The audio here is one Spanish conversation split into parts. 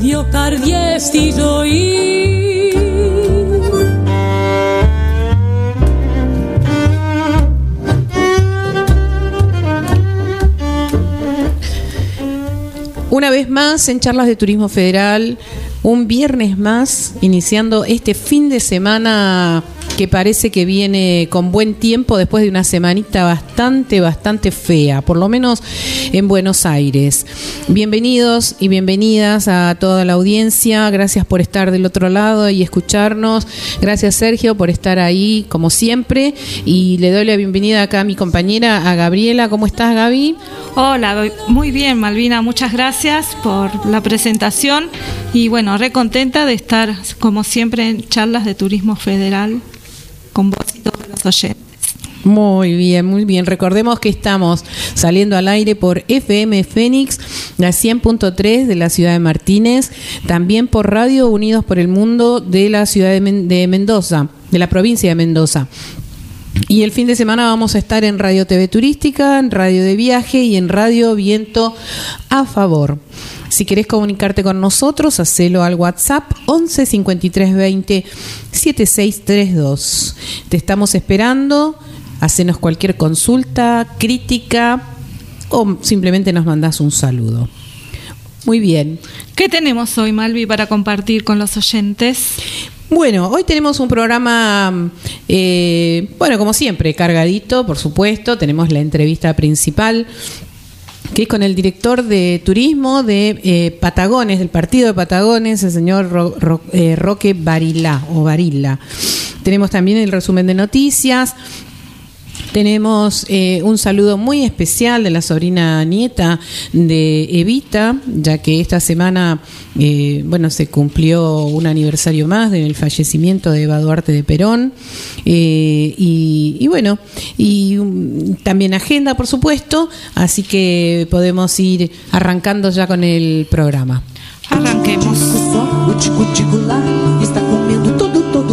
dio cardiesti Una vez más en charlas de Turismo Federal, un viernes más, iniciando este fin de semana parece que viene con buen tiempo después de una semanita bastante, bastante fea, por lo menos en Buenos Aires. Bienvenidos y bienvenidas a toda la audiencia, gracias por estar del otro lado y escucharnos, gracias Sergio por estar ahí como siempre. Y le doy la bienvenida acá a mi compañera, a Gabriela, ¿cómo estás Gaby? Hola, muy bien Malvina, muchas gracias por la presentación. Y bueno, re contenta de estar como siempre en charlas de turismo federal con vos y todos los oyentes. Muy bien, muy bien. Recordemos que estamos saliendo al aire por FM Fénix, la 100.3 de la ciudad de Martínez, también por Radio Unidos por el Mundo de la ciudad de, de Mendoza, de la provincia de Mendoza. Y el fin de semana vamos a estar en Radio TV Turística, en Radio de Viaje y en Radio Viento a Favor. Si querés comunicarte con nosotros, hacelo al WhatsApp 11 53 20 7632. Te estamos esperando. Hacenos cualquier consulta, crítica o simplemente nos mandás un saludo. Muy bien. ¿Qué tenemos hoy, Malvi, para compartir con los oyentes? Bueno, hoy tenemos un programa, eh, bueno, como siempre, cargadito, por supuesto. Tenemos la entrevista principal que es con el director de turismo de eh, Patagones, del partido de Patagones, el señor Ro, Ro, eh, Roque Barila o Barilla. Tenemos también el resumen de noticias. Tenemos eh, un saludo muy especial de la sobrina nieta de Evita, ya que esta semana, eh, bueno, se cumplió un aniversario más del fallecimiento de Eva Duarte de Perón. Eh, y, y, bueno, y um, también agenda, por supuesto, así que podemos ir arrancando ya con el programa. Arranquemos.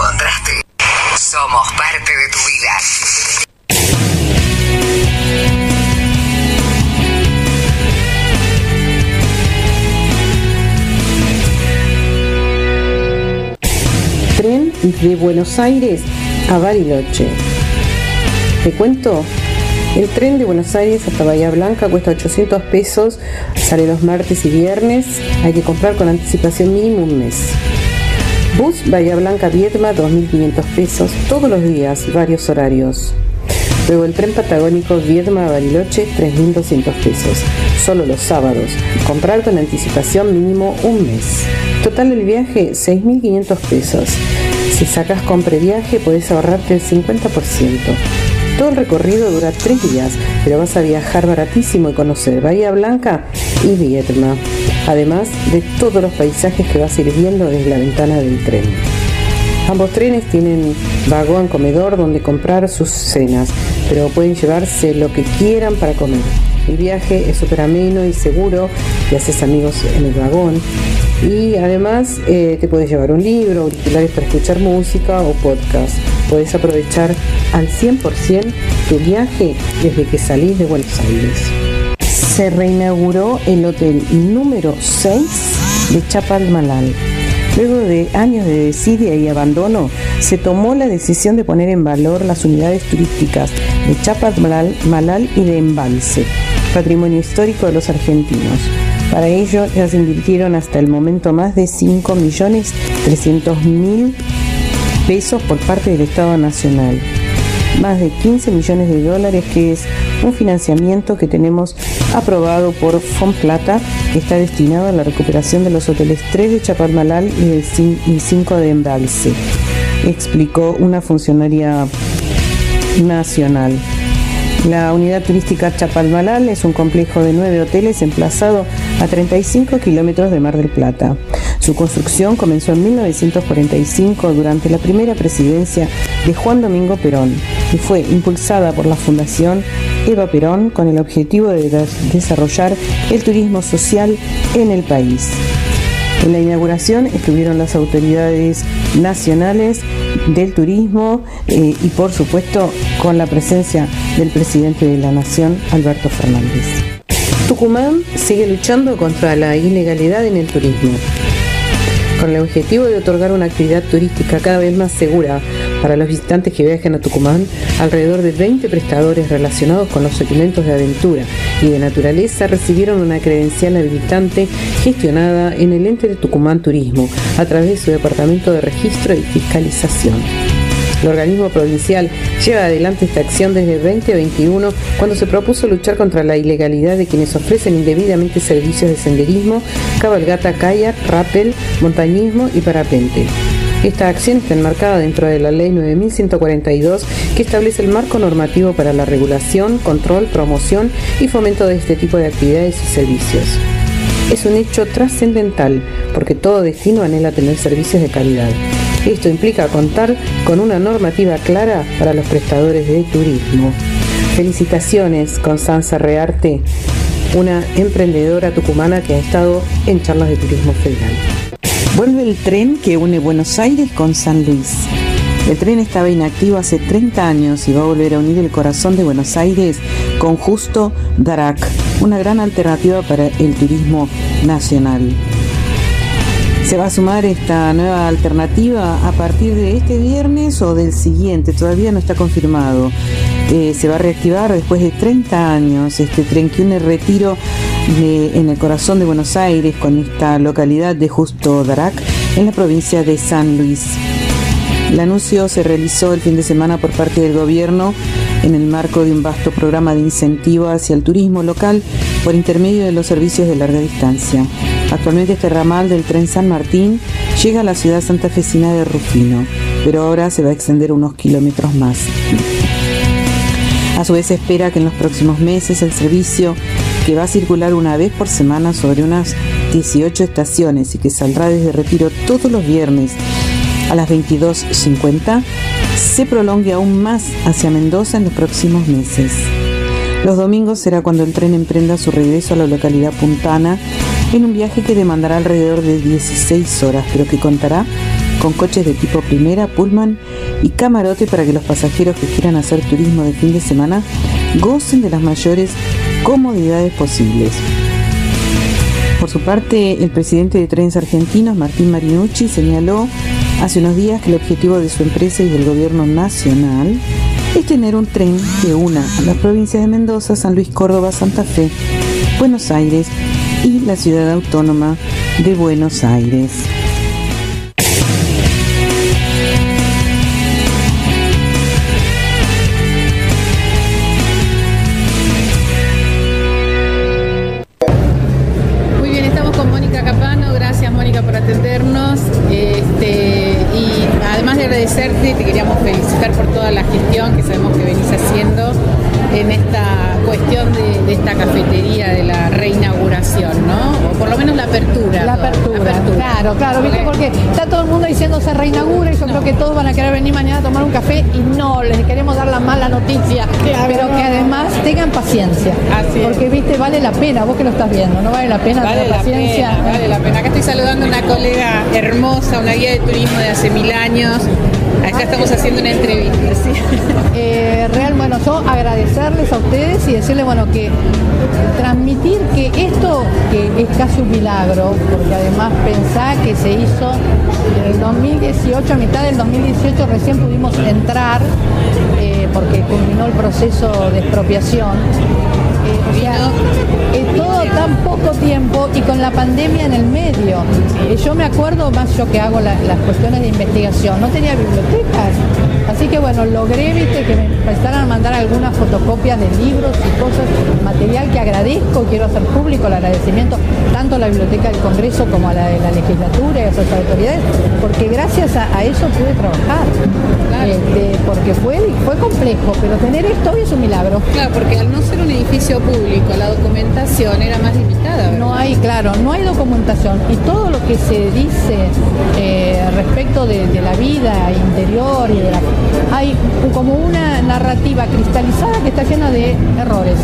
Encontraste, somos parte de tu vida. Tren de Buenos Aires a Bariloche. Te cuento El tren de Buenos Aires hasta Bahía Blanca cuesta 800 pesos, sale los martes y viernes, hay que comprar con anticipación mínimo un mes. Bus Bahía Blanca Vietma 2.500 pesos todos los días, varios horarios. Luego el tren patagónico Viedma Bariloche 3.200 pesos, solo los sábados. Comprar con anticipación mínimo un mes. Total del viaje 6.500 pesos. Si sacas con previaje puedes ahorrarte el 50%. Todo el recorrido dura tres días, pero vas a viajar baratísimo y conocer Bahía Blanca y Vietma, además de todos los paisajes que vas a desde la ventana del tren. Ambos trenes tienen vagón comedor donde comprar sus cenas, pero pueden llevarse lo que quieran para comer. El viaje es súper ameno y seguro, y haces amigos en el vagón. Y además eh, te puedes llevar un libro, auriculares para escuchar música o podcast. Puedes aprovechar al 100% tu viaje desde que salís de Buenos Aires. Se reinauguró el hotel número 6 de Chapalmalal Luego de años de desidia y abandono, se tomó la decisión de poner en valor las unidades turísticas de Chapadmalal Malal y de Embalse, patrimonio histórico de los argentinos. Para ello ya se invirtieron hasta el momento más de 5.300.000 pesos por parte del Estado Nacional más de 15 millones de dólares, que es un financiamiento que tenemos aprobado por Fonplata, que está destinado a la recuperación de los hoteles 3 de Chapadmalal y 5 de Embalse, explicó una funcionaria nacional. La unidad turística Chapalmalal es un complejo de nueve hoteles emplazado a 35 kilómetros de Mar del Plata. Su construcción comenzó en 1945 durante la primera presidencia de Juan Domingo Perón y fue impulsada por la Fundación Eva Perón con el objetivo de desarrollar el turismo social en el país. En la inauguración estuvieron las autoridades nacionales del turismo eh, y por supuesto con la presencia del presidente de la Nación, Alberto Fernández. Tucumán sigue luchando contra la ilegalidad en el turismo con el objetivo de otorgar una actividad turística cada vez más segura para los visitantes que viajen a Tucumán, alrededor de 20 prestadores relacionados con los segmentos de aventura y de naturaleza recibieron una credencial habilitante gestionada en el ente de Tucumán Turismo a través de su departamento de registro y fiscalización. El organismo provincial lleva adelante esta acción desde 2021 cuando se propuso luchar contra la ilegalidad de quienes ofrecen indebidamente servicios de senderismo, cabalgata, kayak, rappel, montañismo y parapente. Esta acción está enmarcada dentro de la Ley 9142 que establece el marco normativo para la regulación, control, promoción y fomento de este tipo de actividades y servicios. Es un hecho trascendental porque todo destino anhela tener servicios de calidad. Esto implica contar con una normativa clara para los prestadores de turismo. Felicitaciones, Constanza Rearte, una emprendedora tucumana que ha estado en charlas de turismo federal. Vuelve el tren que une Buenos Aires con San Luis. El tren estaba inactivo hace 30 años y va a volver a unir el corazón de Buenos Aires con Justo Darac, una gran alternativa para el turismo nacional. Se va a sumar esta nueva alternativa a partir de este viernes o del siguiente, todavía no está confirmado. Eh, se va a reactivar después de 30 años este tren que une retiro en el corazón de Buenos Aires con esta localidad de Justo Darac en la provincia de San Luis. El anuncio se realizó el fin de semana por parte del gobierno en el marco de un vasto programa de incentivo hacia el turismo local por intermedio de los servicios de larga distancia. Actualmente este ramal del tren San Martín llega a la ciudad santafesina de Rufino, pero ahora se va a extender unos kilómetros más. A su vez se espera que en los próximos meses el servicio, que va a circular una vez por semana sobre unas 18 estaciones y que saldrá desde Retiro todos los viernes a las 22.50, se prolongue aún más hacia Mendoza en los próximos meses. Los domingos será cuando el tren emprenda su regreso a la localidad puntana en un viaje que demandará alrededor de 16 horas, pero que contará con coches de tipo primera, pullman y camarote para que los pasajeros que quieran hacer turismo de fin de semana gocen de las mayores comodidades posibles. Por su parte, el presidente de Trenes Argentinos, Martín Marinucci, señaló hace unos días que el objetivo de su empresa y del gobierno nacional es tener un tren que una a las provincias de Mendoza, San Luis, Córdoba, Santa Fe, Buenos Aires y la ciudad autónoma de Buenos Aires. Y no, les queremos dar la mala noticia, pero que además tengan paciencia, Así porque viste, vale la pena, vos que lo estás viendo, no vale la pena Vale tener la paciencia. pena, vale la pena. Acá estoy saludando a una colega hermosa, una guía de turismo de hace mil años. Acá estamos haciendo una entrevista. ¿sí? Yo agradecerles a ustedes y decirles, bueno, que transmitir que esto que es casi un milagro, porque además pensá que se hizo en el 2018, a mitad del 2018 recién pudimos entrar, eh, porque culminó el proceso de expropiación. Eh, o sea, eh, todo tan poco tiempo y con la pandemia en el medio. Eh, yo me acuerdo, más yo que hago la- las cuestiones de investigación, no tenía bibliotecas. Así que bueno, logré, viste, que me empezaran a mandar algunas fotocopias de libros y cosas, material que agradezco, quiero hacer público el agradecimiento tanto a la Biblioteca del Congreso como a la de la legislatura y a esas autoridades, porque gracias a, a eso pude trabajar. Este, porque fue, fue complejo, pero tener esto hoy es un milagro. Claro, porque al no ser un edificio público, la documentación era más limitada. ¿verdad? No hay, claro, no hay documentación y todo lo que se dice eh, respecto de, de la vida interior y de la, hay como una narrativa cristalizada que está llena de errores.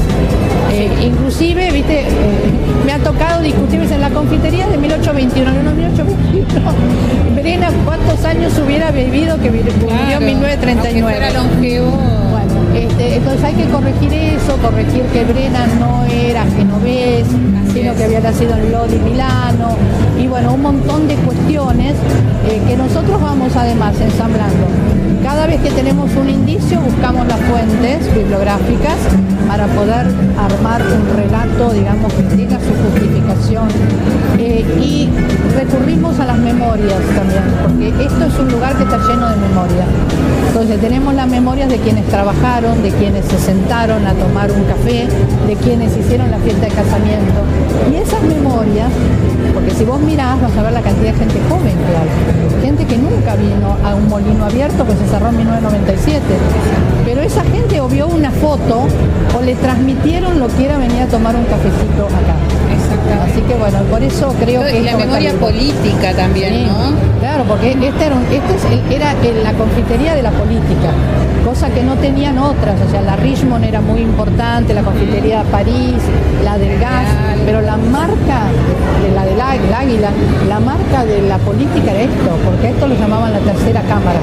Eh, inclusive, viste, eh, me ha tocado discutir en la confitería de 1821, no, no, 1821. Brena, ¿cuántos años hubiera vivido que vivió Claro, en 1939? aunque fuera longevo. Bueno, este, entonces hay que corregir eso, corregir que Brena no era genovés, sino que había nacido en Lodi, Milano, y bueno, un montón de cuestiones eh, que nosotros vamos además ensamblando. Cada vez que tenemos un indicio buscamos las fuentes bibliográficas para poder armar un relato, digamos, que tenga su justificación. Eh, y recurrimos a las memorias también, porque esto es un lugar que está lleno de memoria. Entonces tenemos las memorias de quienes trabajaron, de quienes se sentaron a tomar un café, de quienes hicieron la fiesta de casamiento. Y esas memorias, porque si vos mirás vas a ver la cantidad de gente joven que hay. Gente que nunca vino a un molino abierto que se cerró en 1997. Pero esa gente o vio una foto o le transmitieron lo que era venir a tomar un cafecito acá. Así que bueno, por eso creo que la memoria política también, Sí, ¿no? Claro, porque este era, este era el- la confitería de la política, cosa que no tenían otras. O sea, la Richmond era muy importante, la confitería de París, la del gas, pero la marca de la del águ- el águila, la marca de la política era esto, porque a esto lo llamaban la tercera cámara.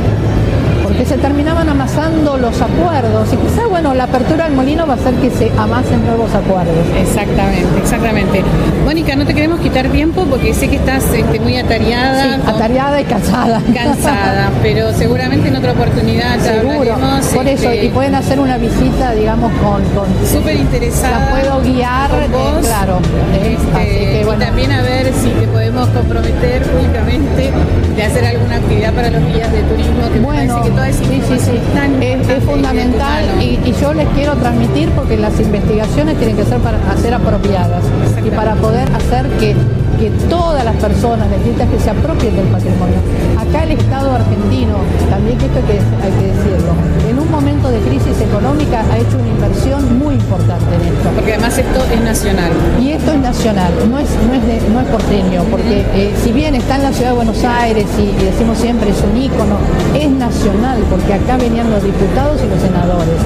Porque se terminaban amasando los acuerdos y quizá, bueno, la apertura del molino va a hacer que se amasen nuevos acuerdos. Exactamente, exactamente. Mónica, no te queremos quitar tiempo porque sé que estás este, muy atareada, Sí, con- atareada y cansada. cansada, pero seguramente en otra oportunidad ya Seguro. Por eso, este, y pueden hacer una visita, digamos, con... con Súper interesada. La puedo guiar, con eh, vos. claro. Este, así que, y bueno. también a ver si te podemos comprometer públicamente de hacer alguna actividad para los guías de turismo, que Bueno, que toda esa sí, sí, es tan Es, es importante fundamental y y, yo les quiero transmitir porque las investigaciones tienen que ser para ser apropiadas y para poder hacer que, que todas las personas necesitan que se apropien del patrimonio. Acá el Estado argentino, también que esto hay que, hay que decirlo, en un momento de crisis económica ha hecho una inversión muy importante en esto. Porque además esto es nacional. Y esto es nacional, no es, no es, de- no es porteño, porque eh, si bien está en la ciudad de Buenos Aires y, y decimos siempre es un ícono, es nacional, porque acá venían los diputados y los senadores.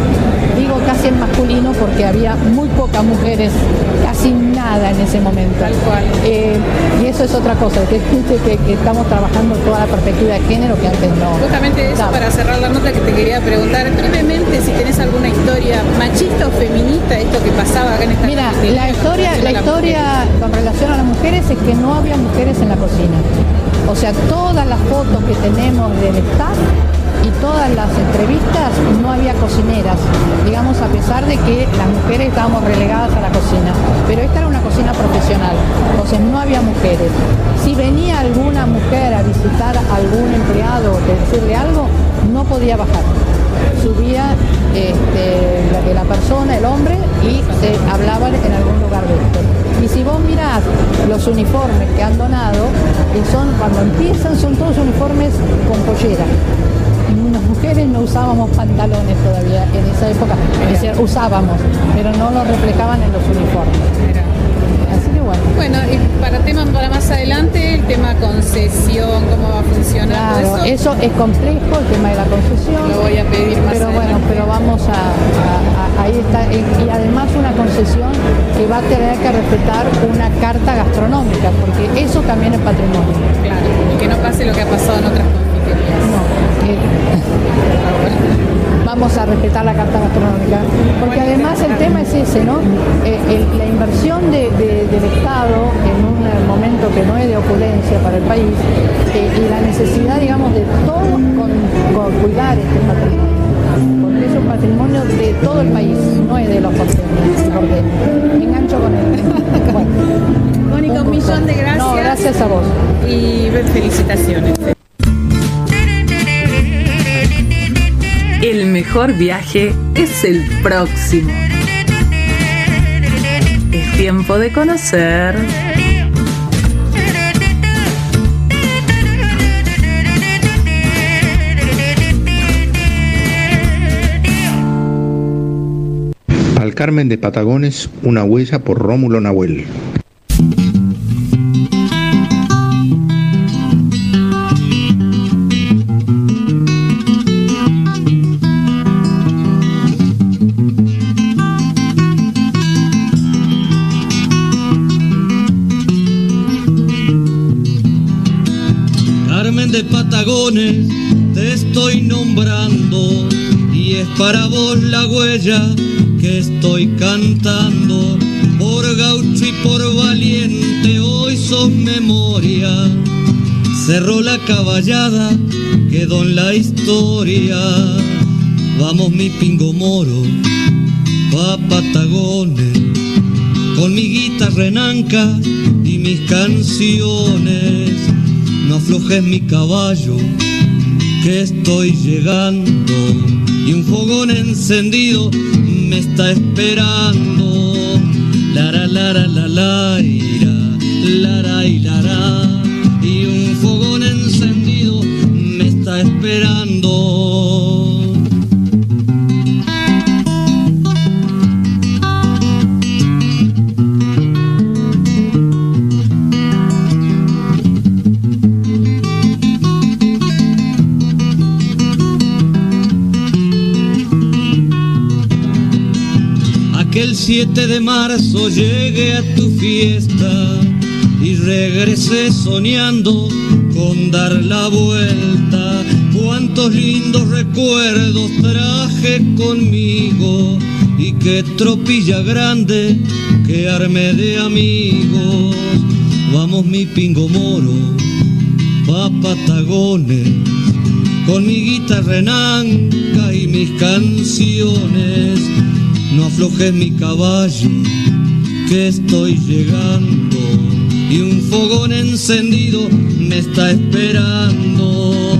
Digo casi en masculino porque había muy pocas mujeres, casi nada en ese momento. Tal cual. Eh, y eso es otra cosa, que, que, que estamos trabajando toda la perspectiva de género que antes no. Justamente eso, para cerrar la nota que te quería preguntar brevemente si tenés alguna historia machista o feminista, esto que pasaba acá en esta Mira, la historia, la historia con relación a las mujeres es que no había mujeres en la cocina. O sea, todas las fotos que tenemos del staff y todas las entrevistas no había cocineras, digamos, a pesar de que las mujeres estábamos relegadas a la cocina. Pero esta era una cocina profesional, entonces no había mujeres. Si venía alguna mujer a visitar a algún empleado o decirle algo, no podía bajar. Subía este, la, la persona, el hombre, y se hablaba en algún lugar de esto. Y si vos mirás los uniformes que han donado, y son, cuando empiezan son todos uniformes con pollera. Mujeres no usábamos pantalones todavía en esa época, es decir, usábamos, pero no lo reflejaban en los uniformes. Así que bueno. Bueno, y para temas para más adelante, el tema concesión, cómo va a funcionar Claro, eso. eso es complejo, el tema de la concesión. Lo voy a pedir más Pero bueno, pero vamos a, a- a- ahí está. Y y además una concesión que va a tener que respetar una carta gastronómica, porque eso también es patrimonio. Claro, y que no pase lo que ha pasado en otras confiterías. No, vamos a respetar la carta gastronómica. Porque además el tema es ese, ¿no? Eh, el- la inversión de- de- del Estado en un momento que no es de opulencia para el país eh, y la necesidad, digamos, de todo con, con cuidar este patrimonio. Porque es un patrimonio de todo el país, no es de los porteños. Porque me engancho con él. Bueno, Mónica, un millón de gracias. No, gracias a vos. Y felicitaciones. El mejor viaje es el próximo. Es tiempo de conocer. Al Carmen de Patagones, una huella por Rómulo Nahuel. Que estoy cantando. Por gaucho y por valiente hoy sos memoria. Cerró la caballada, quedó en la historia. Vamos mi pingo moro, pa' Patagones, con mi guitarra renanca y mis canciones. No aflojes mi caballo, que estoy llegando y un fogón encendido me está esperando. Lara, lara, la, la, ira, lara, y lara. Y un fogón encendido me está esperando. 7 de marzo llegué a tu fiesta y regresé soñando con dar la vuelta. Cuántos lindos recuerdos traje conmigo y qué tropilla grande que armé de amigos. Vamos mi pingo moro, pa' Patagones, con mi guitarra renanca y mis canciones. No aflojes mi caballo, que estoy llegando y un fogón encendido me está esperando.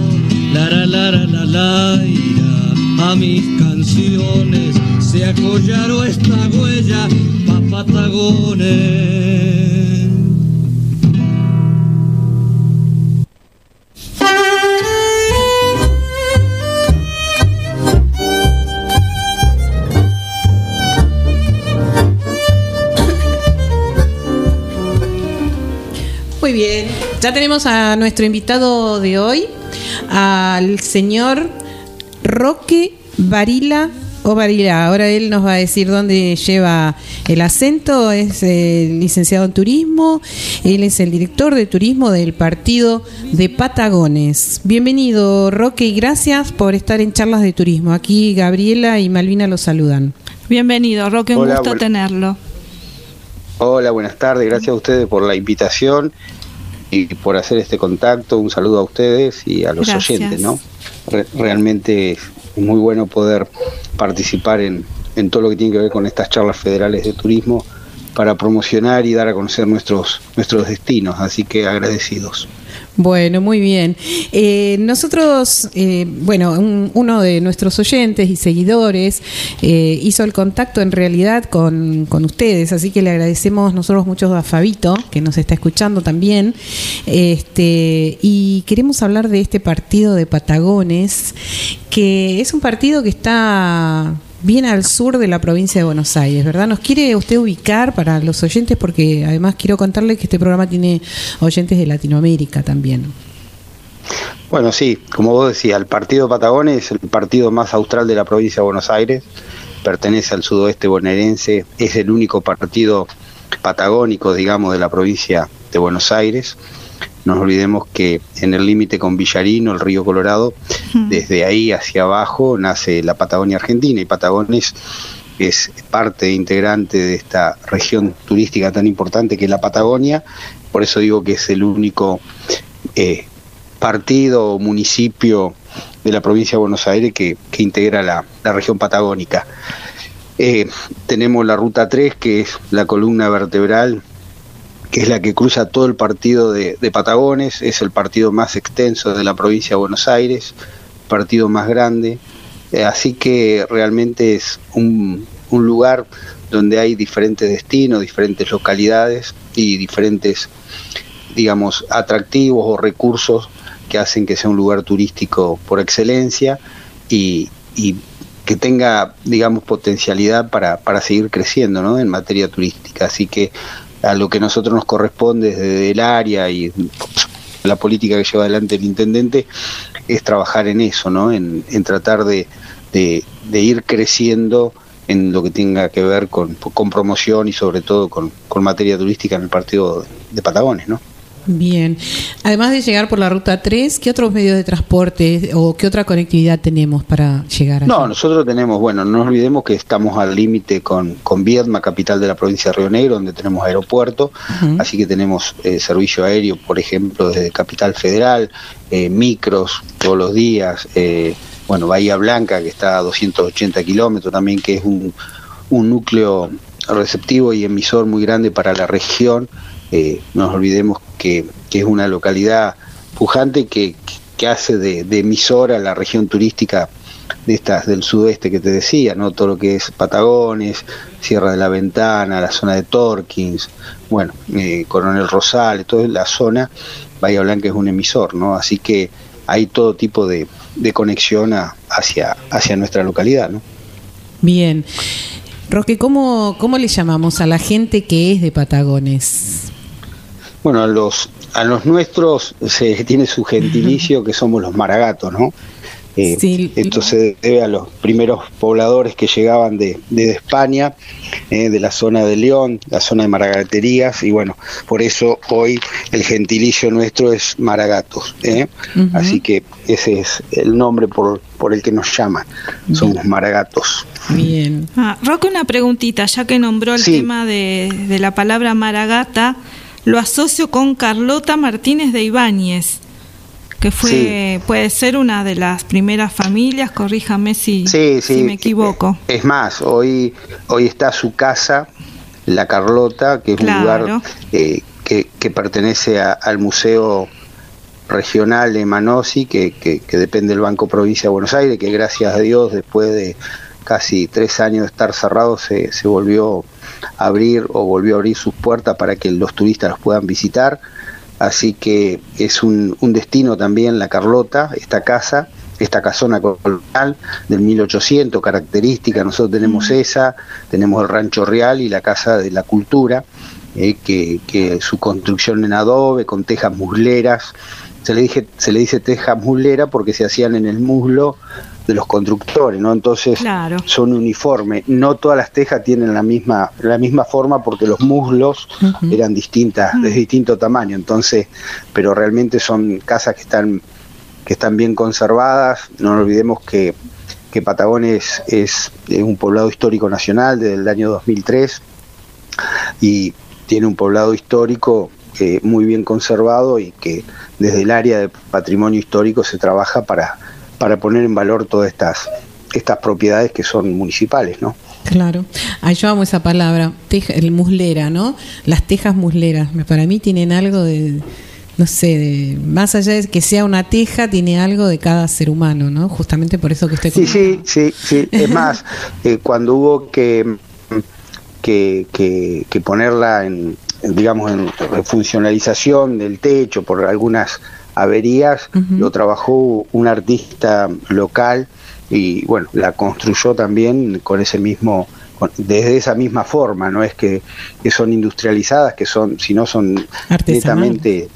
Lara, lara, la, la, ira, a mis canciones se acollaró esta huella pa' Patagones. Ya tenemos a nuestro invitado de hoy, al señor Roque Varila o Varila. Ahora él nos va a decir dónde lleva el acento. Es eh, licenciado en turismo. Él es el director de turismo del partido de Patagones. Bienvenido, Roque, y gracias por estar en charlas de turismo. Aquí Gabriela y Malvina los saludan. Bienvenido, Roque, un Hola, gusto tenerlo. Hola, buenas tardes. Gracias a ustedes por la invitación. Y por hacer este contacto. Un saludo a ustedes y a los oyentes, ¿no? realmente es muy bueno poder participar en, en todo lo que tiene que ver con estas charlas federales de turismo para promocionar y dar a conocer nuestros, nuestros destinos. Así que agradecidos. Bueno, muy bien. Eh, nosotros, eh, bueno, uno de nuestros oyentes y seguidores eh, hizo el contacto en realidad con, con, ustedes, así que le agradecemos nosotros mucho a Fabito, que nos está escuchando también. Este, y queremos hablar de este partido de Patagones, que es un partido que está bien al sur de la provincia de Buenos Aires, ¿verdad? ¿Nos quiere usted ubicar para los oyentes? Porque además quiero contarle que este programa tiene oyentes de Latinoamérica también. Bueno, sí, como vos decías, el partido Patagones es el partido más austral de la provincia de Buenos Aires, pertenece al sudoeste bonaerense, es el único partido patagónico, digamos, de la provincia de Buenos Aires. No olvidemos que en el límite con Villarino, el río Colorado, desde ahí hacia abajo nace la Patagonia Argentina y Patagones es parte integrante de esta región turística tan importante que es la Patagonia. Por eso digo que es el único eh, partido o municipio de la provincia de Buenos Aires que, integra la, región patagónica. Eh, tenemos la Ruta 3, que es la columna vertebral que es la que cruza todo el partido de, Patagones, es el partido más extenso de la provincia de Buenos Aires, partido más grande, eh, así que realmente es un, lugar donde hay diferentes destinos, diferentes localidades y diferentes, digamos, atractivos o recursos que hacen que sea un lugar turístico por excelencia y, que tenga, digamos, potencialidad para, para seguir creciendo ¿no? en materia turística. Así que a lo que nosotros nos corresponde desde el área y la política que lleva adelante el intendente es trabajar en eso, ¿no? En, tratar de, de, ir creciendo en lo que tenga que ver con, con promoción y sobre todo con, con materia turística en el partido de Patagones, ¿no? Bien. Además de llegar por la ruta 3, ¿qué otros medios de transporte o qué otra conectividad tenemos para llegar allí? No, nosotros tenemos, bueno, no nos olvidemos que estamos al límite con, con Viedma, capital de la provincia de Río Negro, donde tenemos aeropuerto, así que tenemos eh, servicio aéreo, por ejemplo, desde Capital Federal, eh, micros todos los días, eh, bueno, Bahía Blanca, que está a 280 kilómetros también, que es un, un núcleo receptivo y emisor muy grande para la región eh, no nos olvidemos que, es una localidad pujante que, hace de, emisora la región turística de estas del sudeste que te decía, ¿no? Todo lo que es Patagones, Sierra de la Ventana, la zona de Torkins, bueno, eh, Coronel Rosales, toda la zona, Bahía Blanca es un emisor, ¿no? Así que hay todo tipo de, conexión hacia, hacia nuestra localidad, ¿no? Bien. Roque, ¿cómo, ¿cómo le llamamos a la gente que es de Patagones? Bueno, a los, a los nuestros se tiene su gentilicio que somos los maragatos, ¿no? Eh, entonces debe a los primeros pobladores que llegaban de, de España, eh, de la zona de León, la zona de Maragaterías, y bueno, por eso hoy el gentilicio nuestro es Maragatos. ¿eh? Así que ese es el nombre por, por el que nos llaman, somos Maragatos. Bien. Ah, Roque, una preguntita, ya que nombró el tema de, de la palabra Maragata lo asocio con Carlota Martínez de Ibáñez, que fue puede ser una de las primeras familias, corríjame si, si me equivoco. Es más, hoy, hoy está su casa, La Carlota, que es un lugar eh, que, que, pertenece al Museo Regional de Manosi, que, que, que depende del Banco Provincia de Buenos Aires, que gracias a Dios después de casi tres años de estar cerrado se, se volvió abrir o volvió a abrir sus puertas para que los turistas los puedan visitar. Así que es un, un destino también la Carlota, esta casa, esta casona colonial del 1800, característica, nosotros tenemos esa, tenemos el Rancho Real y la Casa de la Cultura, eh, que, que, su construcción en adobe, con tejas musleras, se le, dije, se le dice tejas muslera porque se hacían en el muslo de los constructores, ¿no? Entonces son uniformes. No todas las tejas tienen la misma, la misma forma porque los muslos eran distintas, de distinto tamaño. Entonces, pero realmente son casas que están, que están bien conservadas. No olvidemos que, que Patagones es, es un poblado histórico nacional desde el año 2003 y tiene un poblado histórico eh, muy bien conservado y que desde el área de patrimonio histórico se trabaja para, para poner en valor todas estas, estas propiedades que son municipales, ¿no? Claro. Ay, yo amo esa palabra, teja, el muslera, ¿no? Las tejas musleras, para mí tienen algo de, no sé, de, más allá de que sea una teja, tiene algo de cada ser humano, ¿no? Justamente por eso que usted... Sí, sí, sí, sí. Es más, eh, cuando hubo que, que, que, que ponerla en, digamos, en funcionalización del techo por algunas averías, lo trabajó un artista local y bueno, la construyó también con ese mismo desde esa misma forma, no es que, que son industrializadas, que son, sino son Artesanal. netamente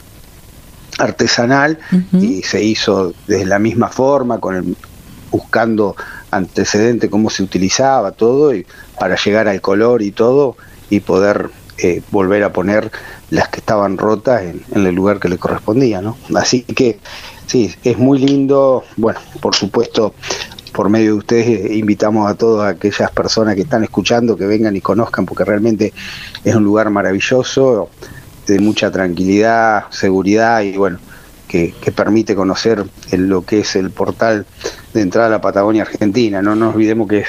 artesanal y se hizo de la misma forma, con el- buscando antecedente cómo se utilizaba todo y para llegar al color y todo y poder eh, volver a poner las que estaban rotas en, el lugar que le correspondía, ¿no? Así que sí, es muy lindo, bueno, por supuesto por medio de ustedes eh, invitamos a todas aquellas personas que están escuchando que vengan y conozcan porque realmente es un lugar maravilloso de mucha tranquilidad, seguridad y bueno, que, que permite conocer el- lo que es el portal de entrada a la Patagonia Argentina. No nos olvidemos que es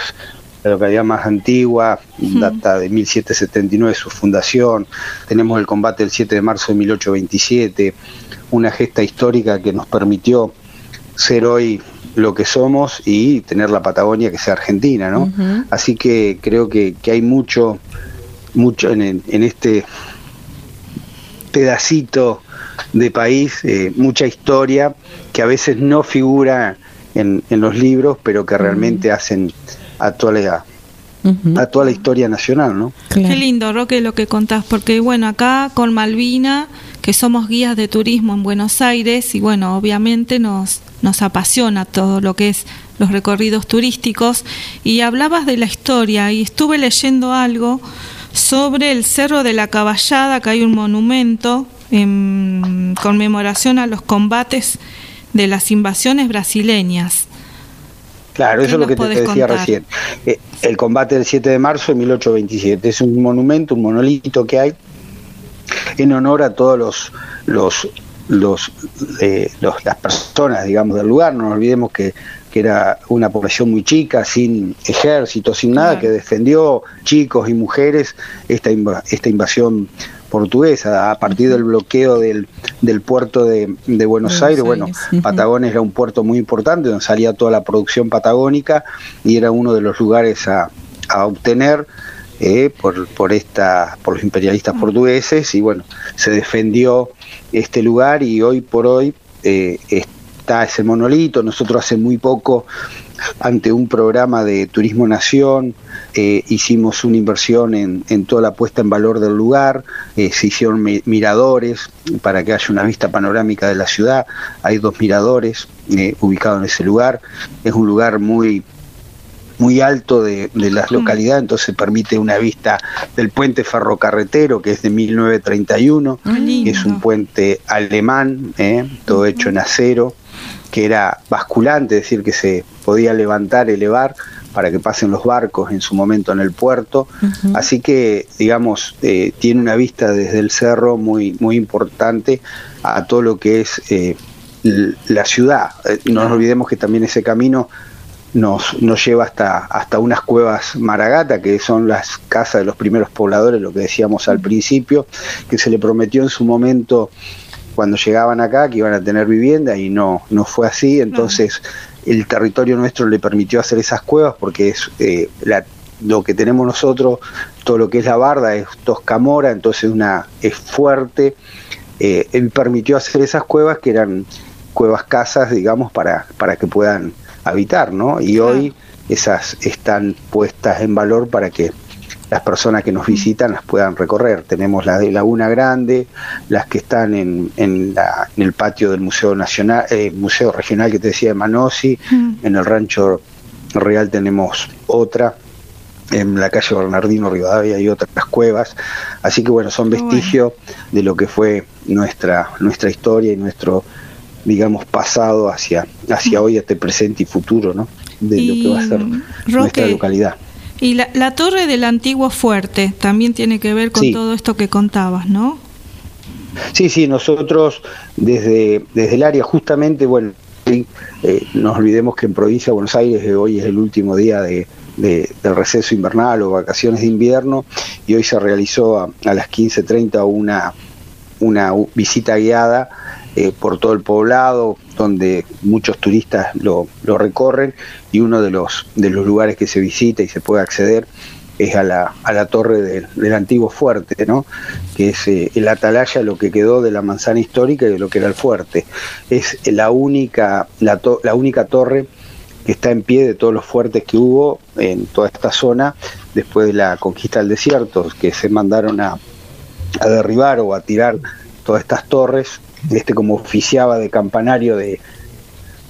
la localidad más antigua, data de 1779 su fundación, tenemos el combate del 7 de marzo de 1827, una gesta histórica que nos permitió ser hoy lo que somos y tener la Patagonia que sea argentina, ¿no? Así que creo que, que hay mucho, mucho en, este pedacito de país, eh, mucha historia que a veces no figura en, en los libros, pero que realmente hacen a toda la, a toda la historia nacional, ¿no? Qué lindo, Roque, lo que contás, porque bueno, acá con Malvina, que somos guías de turismo en Buenos Aires, y bueno, obviamente nos, nos apasiona todo lo que es los recorridos turísticos, y hablabas de la historia, y estuve leyendo algo sobre el Cerro de la Caballada, que hay un monumento en conmemoración a los combates de las invasiones brasileñas. Claro, ¿Qué eso es lo que te, decía contar? recién. Eh, el combate del 7 de marzo de 1827 es un monumento, un monolito que hay en honor a todos los los los, eh, los- las personas digamos del lugar no nos olvidemos que, que era una población muy chica sin ejército sin nada que defendió chicos y mujeres esta esta invasión portuguesa a partir del bloqueo del, del puerto de, de Buenos Buenos Aires bueno Aires. Patagones era un puerto muy importante donde salía toda la producción patagónica y era uno de los lugares a, a obtener eh, por, por, esta, por los imperialistas portugueses y bueno, se defendió este lugar y hoy por hoy eh, está ese monolito. Nosotros hace muy poco, ante un programa de Turismo Nación, eh, hicimos una inversión en, en toda la puesta en valor del lugar, eh, se hicieron mi- miradores para que haya una vista panorámica de la ciudad, hay dos miradores eh, ubicados en ese lugar, es un lugar muy muy alto de, de la localidad, entonces permite una vista del puente ferrocarretero que es de 1931, que es un puente alemán, todo hecho en acero, que era basculante, es decir, que se podía levantar, elevar para que pasen los barcos en su momento en el puerto. Así que, digamos, eh, tiene una vista desde el cerro muy, muy importante a todo lo que es eh, la ciudad. Eh, no nos olvidemos que también ese camino nos, nos lleva hasta, hasta unas cuevas Maragata, que son las casas de los primeros pobladores, lo que decíamos al principio, que se le prometió en su momento cuando llegaban acá que iban a tener vivienda y no, no fue así, entonces el territorio nuestro le permitió hacer esas cuevas porque es eh, la- lo que tenemos nosotros, todo lo que es la barda es toscamora, entonces una es fuerte, eh, él permitió hacer esas cuevas que eran cuevas casas, digamos, para, para que puedan habitar, ¿no? Y hoy esas están puestas en valor para que las personas que nos visitan las puedan recorrer. Tenemos las de Laguna Grande, las que están en, en, la- en el patio del Museo Nacional, eh, Museo Regional que te decía de Manosi, en el Rancho Real tenemos otra, en la calle Bernardino Rivadavia hay otras cuevas, así que bueno, son vestigios de lo que fue nuestra, nuestra historia y nuestro digamos pasado hacia, hacia hoy, este presente y futuro, ¿no? De lo que va a ser nuestra localidad. Y la, la torre del antiguo fuerte también tiene que ver con Sí. todo esto que contabas, ¿no? Sí, sí, nosotros desde, desde el área justamente, bueno, eh, nos olvidemos que en provincia de Buenos Aires hoy es el último día de, del receso invernal o vacaciones de invierno y hoy se realizó a, las 15.30 una, una visita guiada eh, por todo el poblado, donde muchos turistas lo, recorren y uno de los, de los lugares que se visita y se puede acceder es a la, a la torre del, antiguo fuerte, ¿no? que es eh, el atalaya, lo que quedó de la manzana histórica y de lo que era el fuerte. Es la única, la, la única torre que está en pie de todos los fuertes que hubo en toda esta zona después de la conquista del desierto, que se mandaron a, a derribar o a tirar todas estas torres. Este como oficiaba de campanario de,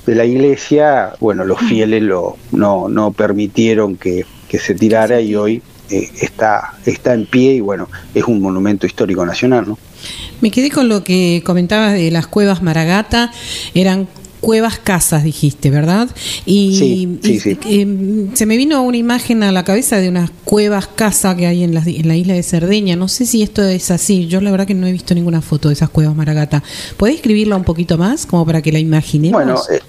de la iglesia, bueno, los fieles lo, no, no permitieron que, que se tirara y hoy eh, está, está en pie y bueno, es un monumento histórico nacional, ¿no? Me quedé con lo que comentabas de las cuevas Maragata, eran cuevas casas, dijiste, ¿verdad? Y, sí, sí, em, se me vino una imagen a la cabeza de unas cuevas casa que hay en la, en la isla de Cerdeña. No sé si esto es así. Yo la verdad que no he visto ninguna foto de esas cuevas Maragata. ¿Podés escribirla un poquito más, como para que la imaginemos? Bueno, eh,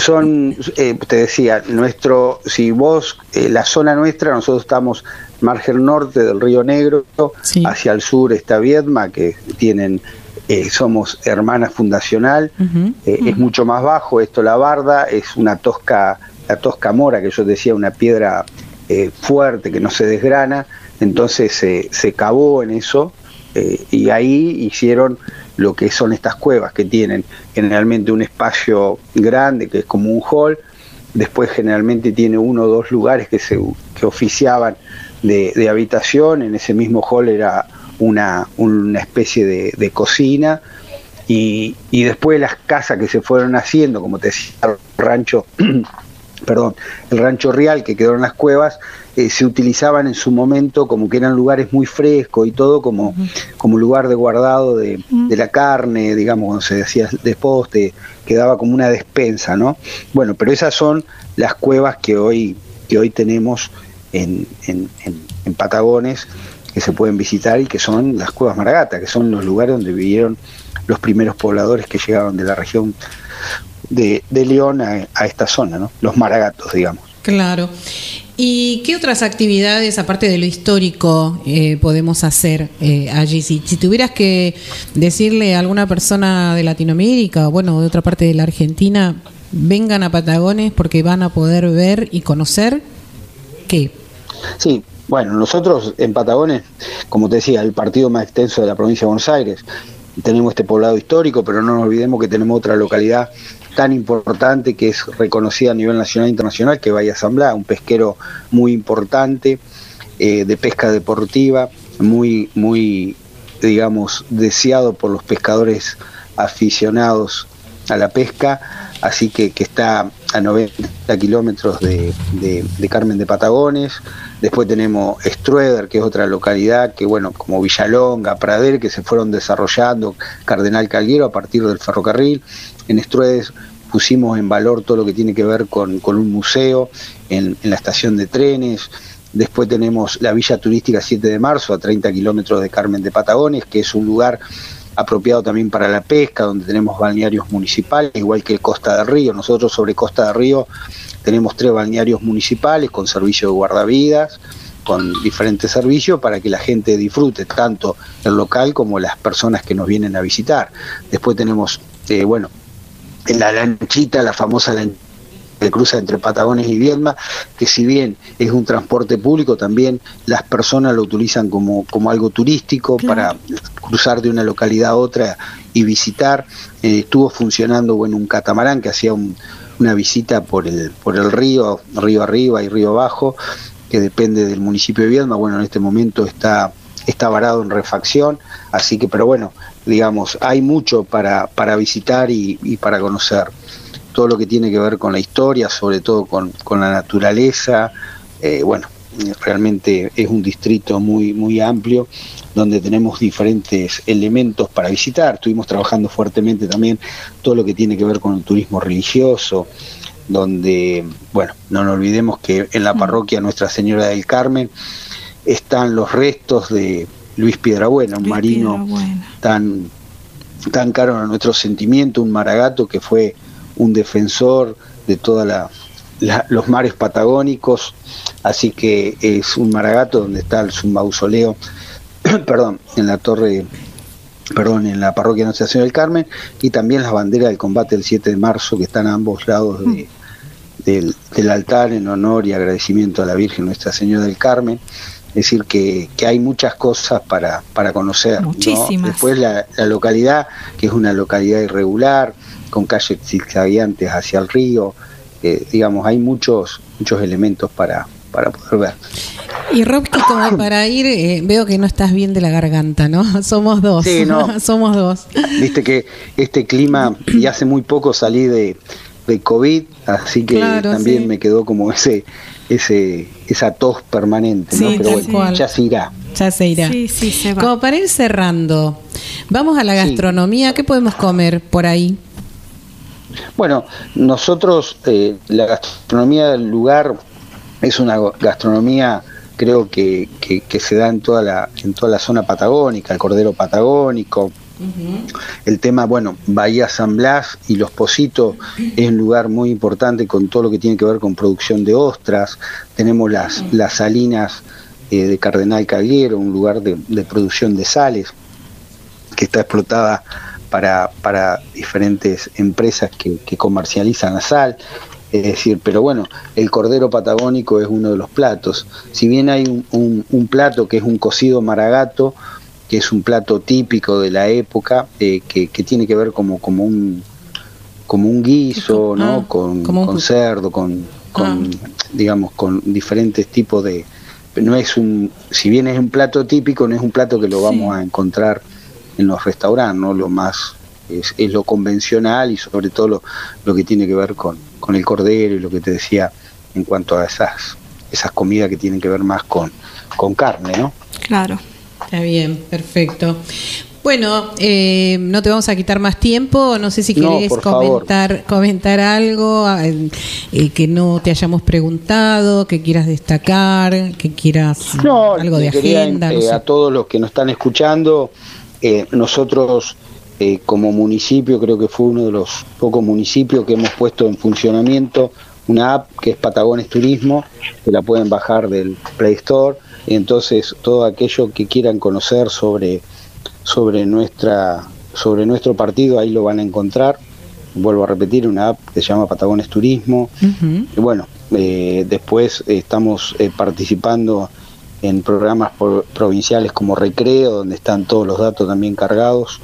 son, eh, te decía, nuestro, si vos, eh, la zona nuestra, nosotros estamos margen norte del Río Negro, hacia el sur está Viedma, que tienen eh, somos hermana fundacional, eh, es mucho más bajo, esto la barda, es una tosca, la tosca mora, que yo decía, una piedra eh, fuerte que no se desgrana, entonces se cavó en eso y ahí hicieron lo que son estas cuevas, que tienen generalmente un espacio grande, que es como un hall, después generalmente tiene uno o dos lugares que, se, que oficiaban de, de habitación, en ese mismo hall era una, una especie de, cocina y, y, después las casas que se fueron haciendo, como te decía, el rancho, perdón, el rancho real que quedó en las cuevas, eh, se utilizaban en su momento como que eran lugares muy frescos y todo como, como lugar de guardado de, de, la carne, digamos, cuando se decía después te quedaba como una despensa, ¿no? Bueno, pero esas son las cuevas que hoy, que hoy tenemos en, en, en Patagones que se pueden visitar y que son las cuevas Maragata, que son los lugares donde vivieron los primeros pobladores que llegaron de la región de, León a, esta zona, ¿no? los maragatos, digamos. Claro. ¿Y qué otras actividades, aparte de lo histórico, eh, podemos hacer eh, allí? Si, si, tuvieras que decirle a alguna persona de Latinoamérica o bueno, de otra parte de la Argentina, vengan a Patagones porque van a poder ver y conocer, ¿qué? Sí, bueno, nosotros en Patagones, como te decía, el partido más extenso de la provincia de Buenos Aires, tenemos este poblado histórico, pero no nos olvidemos que tenemos otra localidad tan importante que es reconocida a nivel nacional e internacional, que Bahía San Blas, un pesquero muy importante eh, de pesca deportiva, muy, muy, digamos, deseado por los pescadores aficionados a la pesca, así que, que está a 90 kilómetros de, de Carmen de Patagones, Después tenemos Strueder, que es otra localidad que, bueno, como Villalonga, Prader, que se fueron desarrollando, Cardenal Calguero a partir del ferrocarril. En Strueder pusimos en valor todo lo que tiene que ver con, un museo en, la estación de trenes. Después tenemos la Villa Turística 7 de Marzo, a 30 kilómetros de Carmen de Patagones, que es un lugar apropiado también para la pesca, donde tenemos balnearios municipales, igual que Costa del Río. Nosotros sobre Costa del Río tenemos tres balnearios municipales con servicio de guardavidas, con diferentes servicios para que la gente disfrute tanto el local como las personas que nos vienen a visitar. Después tenemos, eh, bueno, en la lanchita, la famosa lanchita que cruza entre Patagones y Viedma, que si bien es un transporte público, también las personas lo utilizan como, como algo turístico para cruzar de una localidad a otra y visitar. Eh, estuvo funcionando bueno, un catamarán que hacía un, una visita por el, por el río, río arriba y río abajo, que depende del municipio de Viedma. Bueno, en este momento está, está varado en refacción, así que, pero bueno, digamos, hay mucho para, para visitar y, para conocer. Todo lo que tiene que ver con la historia, sobre todo con, con la naturaleza, eh, bueno, realmente es un distrito muy, muy amplio donde tenemos diferentes elementos para visitar. Estuvimos trabajando fuertemente también todo lo que tiene que ver con el turismo religioso, donde, bueno, no nos olvidemos que en la mm. parroquia Nuestra Señora del Carmen están los restos de Luis Piedrabuena, un marino tan tan caro a nuestro sentimiento, un maragato que fue un defensor de todos los mares patagónicos, así que es un maragato donde está su mausoleo, perdón, en la torre, perdón, en la parroquia Anunciación del Carmen, y también las banderas del combate del 7 de marzo que están a ambos lados del, del altar en honor y agradecimiento a la Virgen Nuestra Señora del Carmen. Es decir, que, que hay muchas cosas para, para conocer. Muchísimas. Después la, la, localidad, que es una localidad irregular, con calles zigzagueantes hacia el río, eh, digamos, hay muchos, muchos elementos para, para poder ver. Y Robky, como para ir, eh, veo que no estás bien de la garganta, ¿no? Somos dos. Sí, no. Somos dos. Viste que este clima, y hace muy poco salí de, de COVID, así que Claro, también sí. me quedó como ese ese esa tos permanente, ¿no? Pero bueno, cual. ya se irá. Ya se irá. Sí, sí, se va. Como para ir cerrando, vamos a la Sí. gastronomía. ¿Qué podemos comer por ahí? Bueno, nosotros, eh, la gastronomía del lugar es una gastronomía, creo que, que, que se da en toda, la, en toda la zona patagónica, el cordero patagónico. El tema, bueno, Bahía San Blas y Los Positos es un lugar muy importante con todo lo que tiene que ver con producción de ostras. Tenemos las, las salinas eh, de Cardenal Calguero, un lugar de, de producción de sales que está explotada para, para diferentes empresas que, que comercializan la sal. Es decir, pero bueno, el cordero patagónico es uno de los platos. Si bien hay un, un- un plato que es un cocido maragato, que es un plato típico de la época, eh, que, que tiene que ver como, como un como un guiso, ¿no? Ah, con, como un- con cerdo, con, con digamos, con diferentes tipos de... No es un, si bien es un plato típico, no es un plato que lo vamos a encontrar en los restaurantes, ¿no? Lo más es, es lo convencional y sobre todo lo, lo que tiene que ver con, con el cordero y lo que te decía en cuanto a esas esas comidas que tienen que ver más con, con carne, ¿no? Claro. Está bien, perfecto. Bueno, eh, no te vamos a quitar más tiempo. No sé si No, querés favor. comentar, comentar algo eh, eh, que no te hayamos preguntado, que quieras destacar, que quieras No, algo de agenda. no eh, sé. a todos los que nos están escuchando, eh, nosotros eh, como municipio, creo que fue uno de los pocos municipios que hemos puesto en funcionamiento una app que es Patagones Turismo, que la pueden bajar del Play Store, y entonces todo aquello que quieran conocer sobre, sobre, nuestra, sobre nuestro partido, ahí lo van a encontrar. Vuelvo a repetir, una app que se llama Patagones Turismo, y bueno, eh, después estamos eh, participando en programas provinciales como Recreo, donde están todos los datos también cargados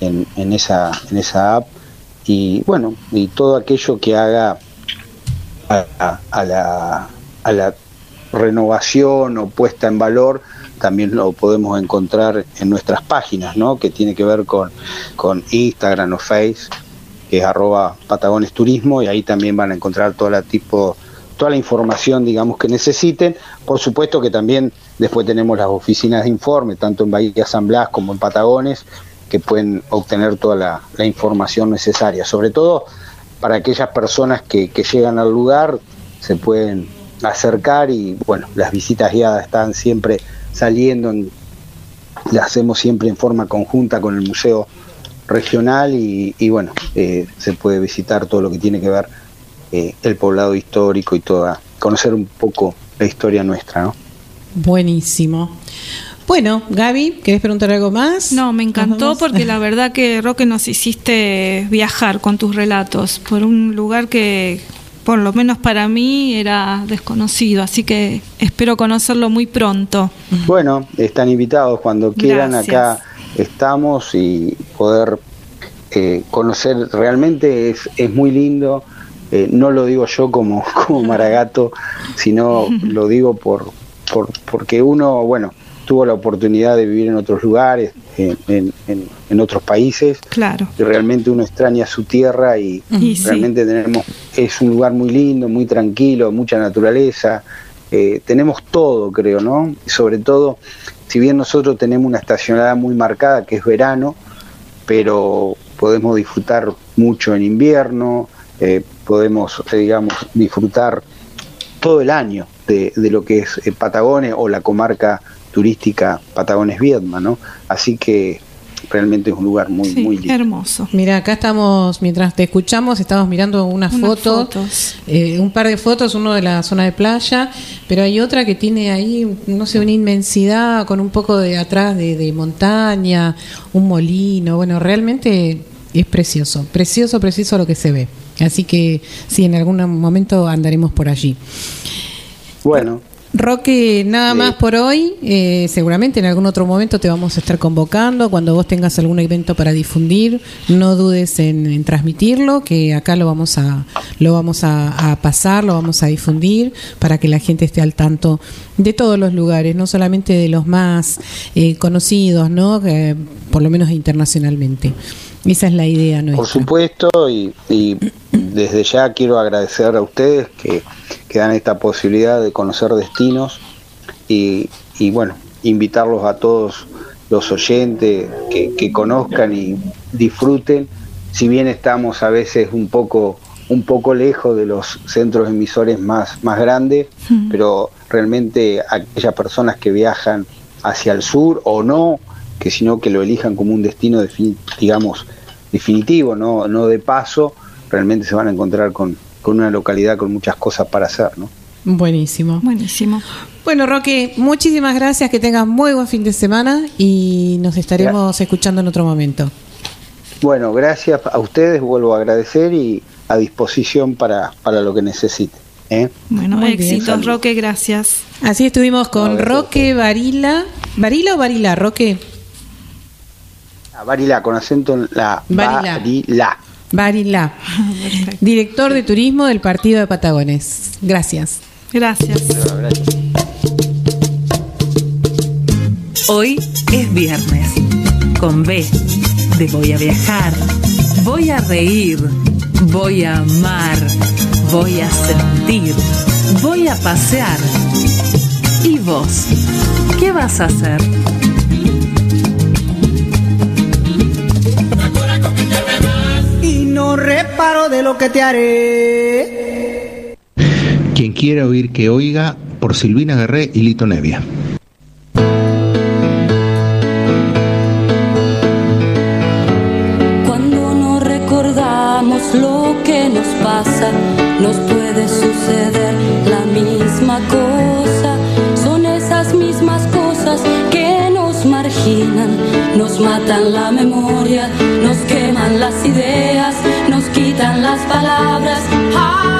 en, en, esa, en esa app. Y bueno, y todo aquello que haga a, la, a la renovación o puesta en valor, también lo podemos encontrar en nuestras páginas, ¿no? que tiene que ver con, con Instagram o Face que es arroba Patagones Turismo, y ahí también van a encontrar toda la tipo, toda la información, digamos, que necesiten. Por supuesto que también después tenemos las oficinas de informe, tanto en Bahía San Blas como en Patagones, que pueden obtener toda la, información necesaria. Sobre todo para aquellas personas que, llegan al lugar, se pueden acercar y, bueno, las visitas guiadas están siempre saliendo, en- las hacemos siempre en forma conjunta con el Museo regional y, y bueno, eh, se puede visitar todo lo que tiene que ver eh, el poblado histórico y toda, conocer un poco la historia nuestra, ¿no? Buenísimo. Bueno, Gaby, ¿querés preguntar algo más? No, me encantó porque la verdad que Roque nos hiciste viajar con tus relatos por un lugar que por lo menos para mí era desconocido, así que espero conocerlo muy pronto. Bueno, están invitados cuando quieran, Gracias. acá estamos y poder eh, conocer, realmente es, es muy lindo, eh, no lo digo yo como, como Maragato, sino lo digo por, por, porque uno, bueno, tuvo la oportunidad de vivir en otros lugares, en, en- otros países, Claro. y realmente uno extraña su tierra y, Y sí. realmente tenemos es un lugar muy lindo, muy tranquilo, mucha naturaleza, eh, tenemos todo creo, ¿no? Sobre todo, si bien nosotros tenemos una estacionalidad muy marcada que es verano, pero podemos disfrutar mucho en invierno, eh, podemos, eh, digamos, disfrutar todo el año de, de lo que es eh, Patagones o la comarca turística Patagones Viedma, ¿no? Así que realmente es un lugar muy, muy lindo. Hermoso. Mira, acá estamos, mientras te escuchamos, estamos mirando unas, Unas fotos, fotos. eh, un par de fotos, uno de la zona de playa, pero hay otra que tiene ahí, no sé, una inmensidad con un poco de atrás de, de montaña, un molino, bueno, realmente es precioso, precioso, precioso lo que se ve. Así que sí, en algún momento andaremos por allí. Bueno, Roque, nada Sí. más por hoy. Eh, seguramente en algún otro momento te vamos a estar convocando. Cuando vos tengas algún evento para difundir, no dudes en, en transmitirlo, que acá lo vamos a lo vamos a, a pasar, lo vamos a difundir para que la gente esté al tanto de todos los lugares, no solamente de los más eh, conocidos, ¿no? Que, por lo menos internacionalmente. Esa es la idea nuestra. Por supuesto, y, y desde ya quiero agradecer a ustedes que, que dan esta posibilidad de conocer destinos y, y, bueno, invitarlos a todos los oyentes que, que conozcan y disfruten, si bien estamos a veces un poco un poco lejos de los centros emisores más, más grandes, pero realmente aquellas personas que viajan hacia el sur o no, que sino que lo elijan como un destino, defini- digamos, definitivo, no, no de paso, realmente se van a encontrar con, con una localidad con muchas cosas para hacer, ¿no? Buenísimo. Buenísimo. Bueno, Roque, muchísimas gracias, que tengas muy buen fin de semana y nos estaremos escuchando en otro momento. Bueno, gracias a ustedes, vuelvo a agradecer y a disposición para, para lo que necesiten. ¿eh? Bueno, éxitos. Roque, gracias. Así estuvimos con. Roque Varila. ¿Varila o Varila, Roque? A Barila, con acento en la Barila. Barila. Varila, director de turismo del partido de Patagones. Gracias. Gracias. Gracias. Hoy es viernes. Con B de voy a viajar, voy a reír, voy a amar, voy a sentir, voy a pasear. ¿Y vos? ¿Qué vas a hacer? Reparo de lo que te haré. Quien quiera oír que oiga, por Silvina Guerré y Lito Nevia. Cuando no recordamos lo que nos pasa, nos puede suceder la misma cosa. Son esas mismas cosas que nos marginan, nos matan la memoria, nos queman las ideas, quitan las palabras.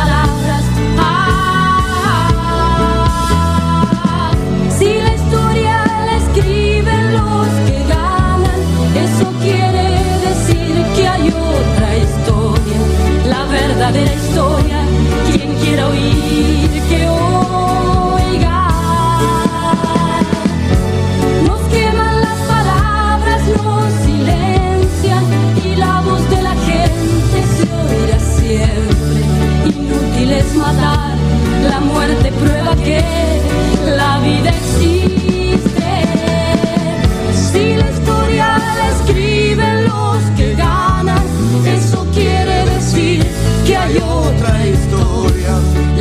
historia. Quien quiera oír, que oiga. Nos queman las palabras, nos silencian y la voz de la gente se oirá siempre. Inútil es matar, la muerte prueba que la vida existe.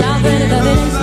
La verdadera historia.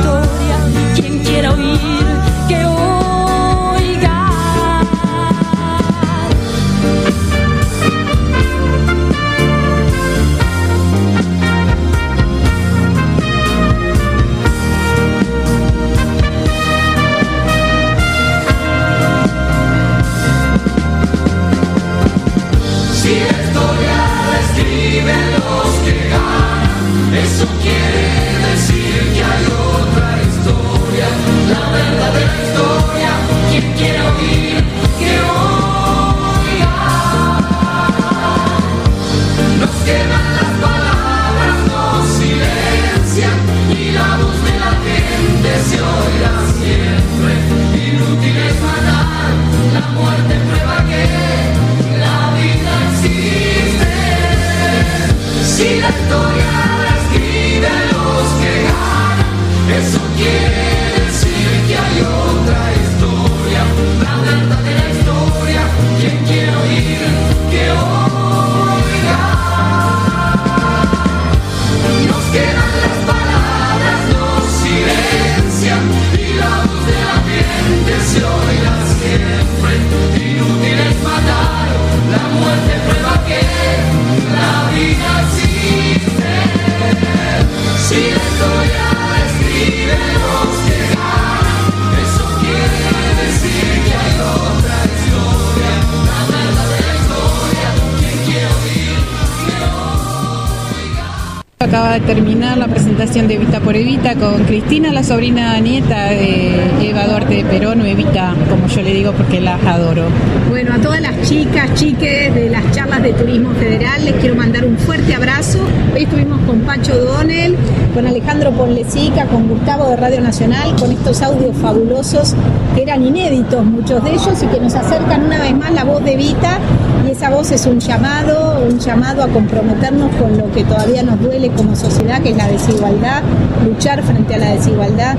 Con Cristina, la sobrina nieta de Eva Duarte de Perón, Evita, como yo le digo, porque las adoro. Bueno, a todas las chicas, chiques de las charlas de Turismo Federal les quiero mandar un fuerte abrazo. Hoy estuvimos con Pacho Donel, con Alejandro Ponlecica, con Gustavo de Radio Nacional, con estos audios fabulosos que eran inéditos muchos de ellos y que nos acercan una vez más la voz de Vita y esa voz es un llamado, un llamado a comprometernos con lo que todavía nos duele como sociedad, que es la desigualdad, luchar frente a la desigualdad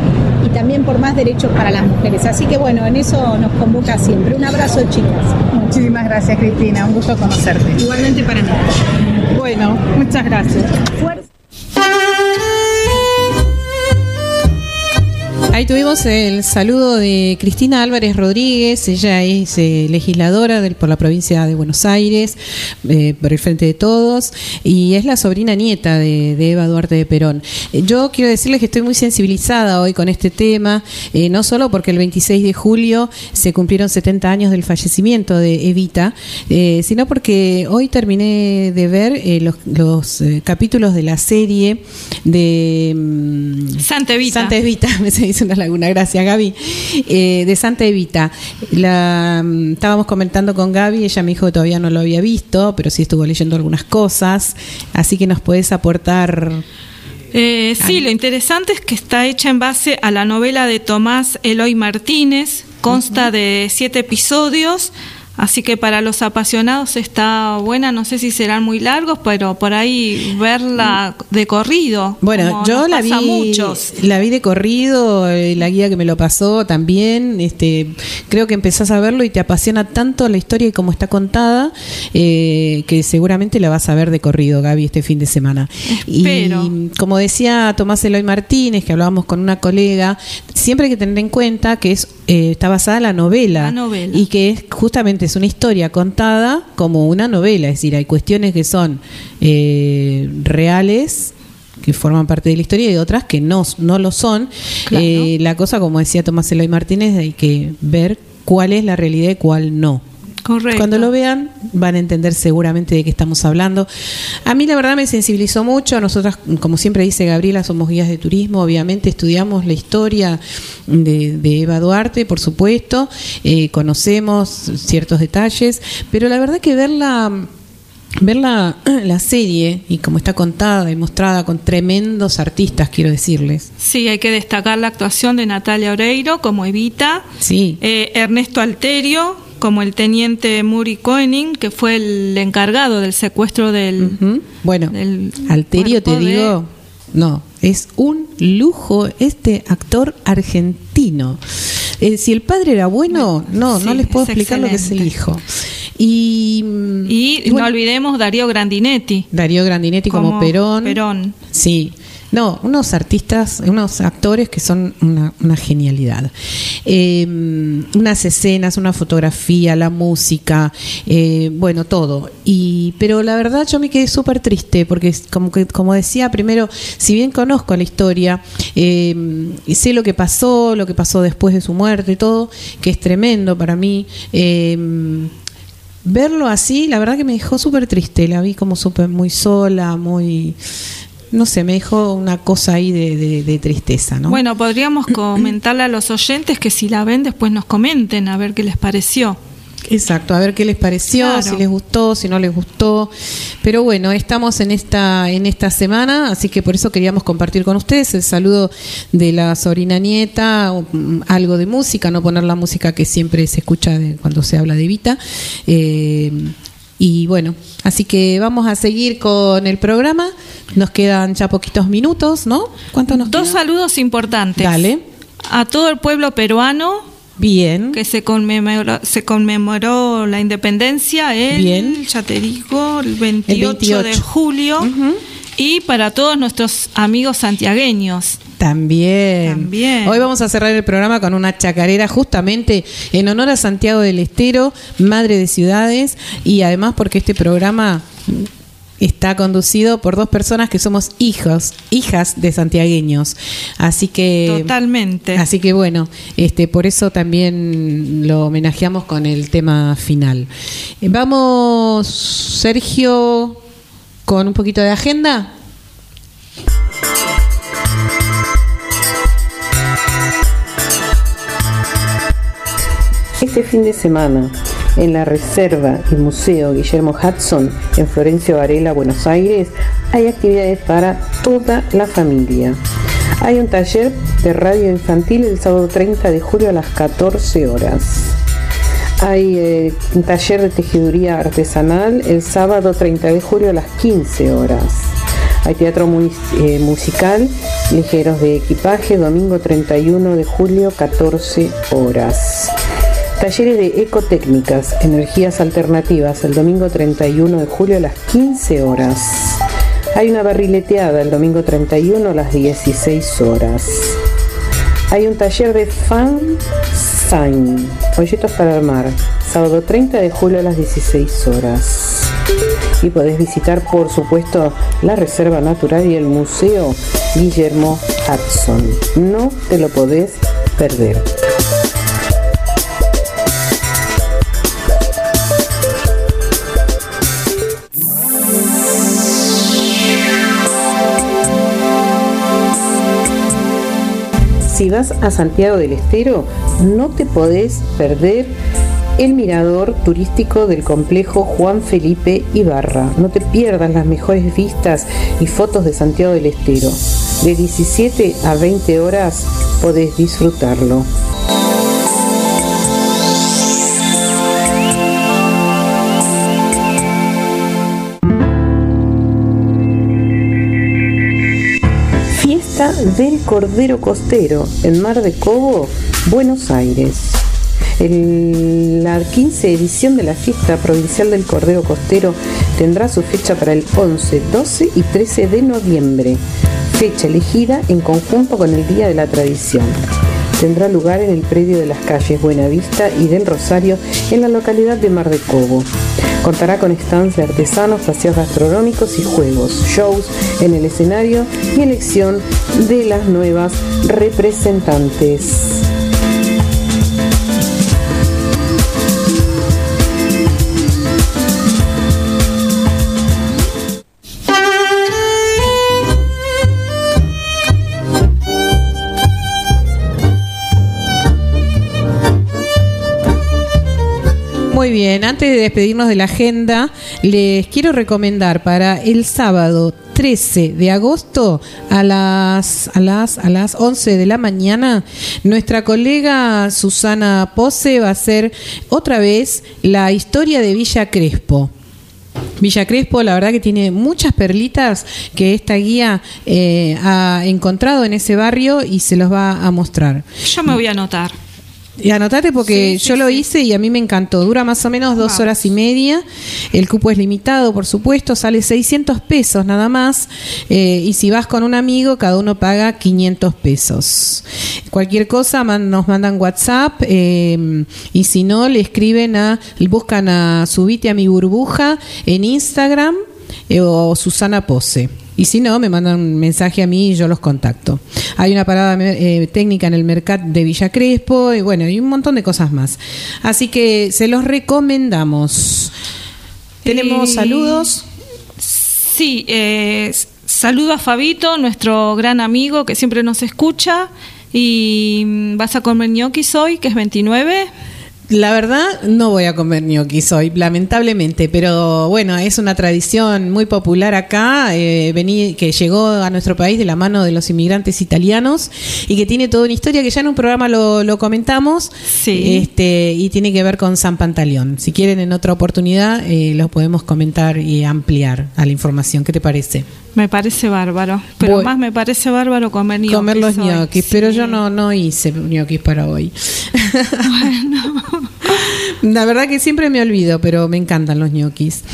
y también por más derechos para las mujeres. Así que bueno, en eso nos convoca siempre. Un abrazo chicas. Muchísimas gracias Cristina, un gusto conocerte. Igualmente para mí. Bueno, muchas gracias. Ahí tuvimos el saludo de Cristina Álvarez Rodríguez, ella es eh, legisladora del- por la provincia de Buenos Aires, eh, por el Frente de Todos, y es la sobrina nieta de, de Eva Duarte de Perón. Eh, Yo quiero decirles que estoy muy sensibilizada hoy con este tema, eh, no solo porque el 26 de julio se cumplieron 70 años del fallecimiento de Evita, sino porque hoy terminé de ver los, los, capítulos de la serie de... mm, Santa Evita. Santa Evita, me se hizo una laguna, gracias Gaby. Eh, de Santa Evita. La, mm, estábamos comentando con Gaby, ella me dijo que todavía no lo había visto, pero sí estuvo leyendo algunas cosas, así que nos puedes aportar. Eh, sí, lo interesante es que está hecha en base a la novela de Tomás Eloy Martínez, consta de siete episodios, así que para los apasionados está buena, no sé si serán muy largos, pero por ahí verla de corrido. Bueno, yo la vi, muchos. la vi de corrido, eh, la guía que me lo pasó también. Este, creo que empezás a verlo y te apasiona tanto la historia y cómo está contada eh, que seguramente la vas a ver de corrido, Gaby, este fin de semana. Espero. Y como decía Tomás Eloy Martínez, que hablábamos con una colega, siempre hay que tener en cuenta que es eh, está basada en la novela, La novela. y que es justamente es una historia contada como una novela, es decir, hay cuestiones que son eh, reales que forman parte de la historia y otras que no, no lo son. Claro. Eh, la cosa, como decía Tomás Eloy Martínez, hay que ver cuál es la realidad y cuál no. Correcto. Cuando lo vean van a entender seguramente de qué estamos hablando. A mí la verdad me sensibilizó mucho. Nosotras, como siempre dice Gabriela, somos guías de turismo. Obviamente estudiamos la historia de, de Eva Duarte, por supuesto. Eh, conocemos ciertos detalles. Pero la verdad que verla ver la, la serie y como está contada y mostrada con tremendos artistas, quiero decirles. Sí, hay que destacar la actuación de Natalia Oreiro como Evita, Sí. eh, Ernesto Alterio como el teniente Muri Koenig, que fue el encargado del secuestro del... Bueno, del Alterio te de- digo, no, es un lujo este actor argentino. Eh, si el padre era bueno, no, no les puedo explicar lo que es el hijo. Y, Y, y bueno, no olvidemos Darío Grandinetti. Darío Grandinetti como, como Perón. Perón. Sí. No, unos artistas, unos actores que son una, genialidad. Eh, unas escenas, una fotografía, la música, eh, bueno, todo. Y, pero la verdad yo me quedé súper triste porque, como, que, como decía primero, si bien conozco la historia, eh, y sé lo que pasó, lo que pasó después de su muerte y todo, que es tremendo para mí. eh, verlo así, la verdad que me dejó súper triste. La vi como súper muy sola, muy. No sé, me dejó una cosa ahí de, de- de tristeza, ¿no? Bueno, podríamos comentarle a los oyentes que si la ven después nos comenten a ver qué les pareció. Exacto, a ver qué les pareció, Claro. si les gustó, si no les gustó. Pero bueno, estamos en esta en esta semana, así que por eso queríamos compartir con ustedes el saludo de la sobrina nieta, um, algo de música, no poner la música que siempre se escucha de- cuando se habla de Vita. Eh, y bueno, así que vamos a seguir con el programa. Nos quedan ya poquitos minutos, ¿no? ¿Cuánto nos Dos queda? saludos importantes. Dale. A todo el pueblo peruano. Bien. Que se conmemoró, se conmemoró la independencia el, Bien. ya te digo, el 28, El 28. de julio. Y para todos nuestros amigos santiagueños. También. También. Hoy vamos a cerrar el programa con una chacarera justamente en honor a Santiago del Estero, madre de ciudades, y además porque este programa está conducido por dos personas que somos hijos, hijas de santiagueños. Así que Totalmente. Así que bueno, este por eso también lo homenajeamos con el tema final. Vamos Sergio con un poquito de agenda. Este fin de semana, en la Reserva y Museo Guillermo Hudson, en Florencio Varela, Buenos Aires, hay actividades para toda la familia. Hay un taller de radio infantil el sábado 30 de julio a las 14 horas. Hay eh, un taller de tejiduría artesanal el sábado 30 de julio a las 15 horas. Hay teatro eh, musical, ligeros de equipaje, domingo 31 de julio 14 horas. Talleres de ecotécnicas, energías alternativas, el domingo 31 de julio a las 15 horas. Hay una barrileteada el domingo 31 a las 16 horas. Hay un taller de fan sign, folletos para armar, sábado 30 de julio a las 16 horas. Y podés visitar, por supuesto, la Reserva Natural y el Museo Guillermo Hudson. No te lo podés perder. Si vas a Santiago del Estero, no te podés perder el mirador turístico del complejo Juan Felipe Ibarra. No te pierdas las mejores vistas y fotos de Santiago del Estero. De 17 a 20 horas podés disfrutarlo. Fiesta del Cordero Costero en Mar de Cobo, Buenos Aires. La 15 edición de la fiesta provincial del Cordero Costero tendrá su fecha para el 11, 12 y 13 de noviembre, fecha elegida en conjunto con el Día de la Tradición. Tendrá lugar en el predio de las calles Buenavista y del Rosario en la localidad de Mar de Cobo. Contará con stands de artesanos, paseos gastronómicos y juegos, shows en el escenario y elección de las nuevas representantes. Muy bien, antes de despedirnos de la agenda, les quiero recomendar para el sábado 13 de agosto a las, a las, a las 11 de la mañana, nuestra colega Susana Pose va a hacer otra vez la historia de Villa Crespo. Villa Crespo, la verdad que tiene muchas perlitas que esta guía eh, ha encontrado en ese barrio y se los va a mostrar. Yo me voy a anotar. Y anotate porque yo lo hice y a mí me encantó. Dura más o menos dos horas y media. El cupo es limitado, por supuesto. Sale 600 pesos nada más. Eh, y si vas con un amigo, cada uno paga 500 pesos. Cualquier cosa man- nos mandan WhatsApp. eh, y si no, le escriben a, buscan a Subite a mi burbuja en Instagram eh, o Susana Pose. Y si no, me mandan un mensaje a mí y yo los contacto. Hay una parada eh, técnica en el mercado de Villa Crespo y bueno, y un montón de cosas más. Así que se los recomendamos. Tenemos Y- saludos. Sí, eh, saludo a Fabito, nuestro gran amigo que siempre nos escucha. Y mm, vas a comer ñoquis hoy, que es 29. La verdad, no voy a comer ñoquis hoy, lamentablemente, pero bueno, es una tradición muy popular acá, eh, vení- que llegó a nuestro país de la mano de los inmigrantes italianos y que tiene toda una historia que ya en un programa lo, lo comentamos este, y tiene que ver con San Pantaleón. Si quieren en otra oportunidad, eh, lo podemos comentar y ampliar a la información. ¿Qué te parece? Me parece bárbaro. Pero Bueno. más me parece bárbaro comer ñoquis. Comer los ñoquis, pero yo no, no hice ñoquis para hoy. La verdad que siempre me olvido, pero me encantan los ñoquis.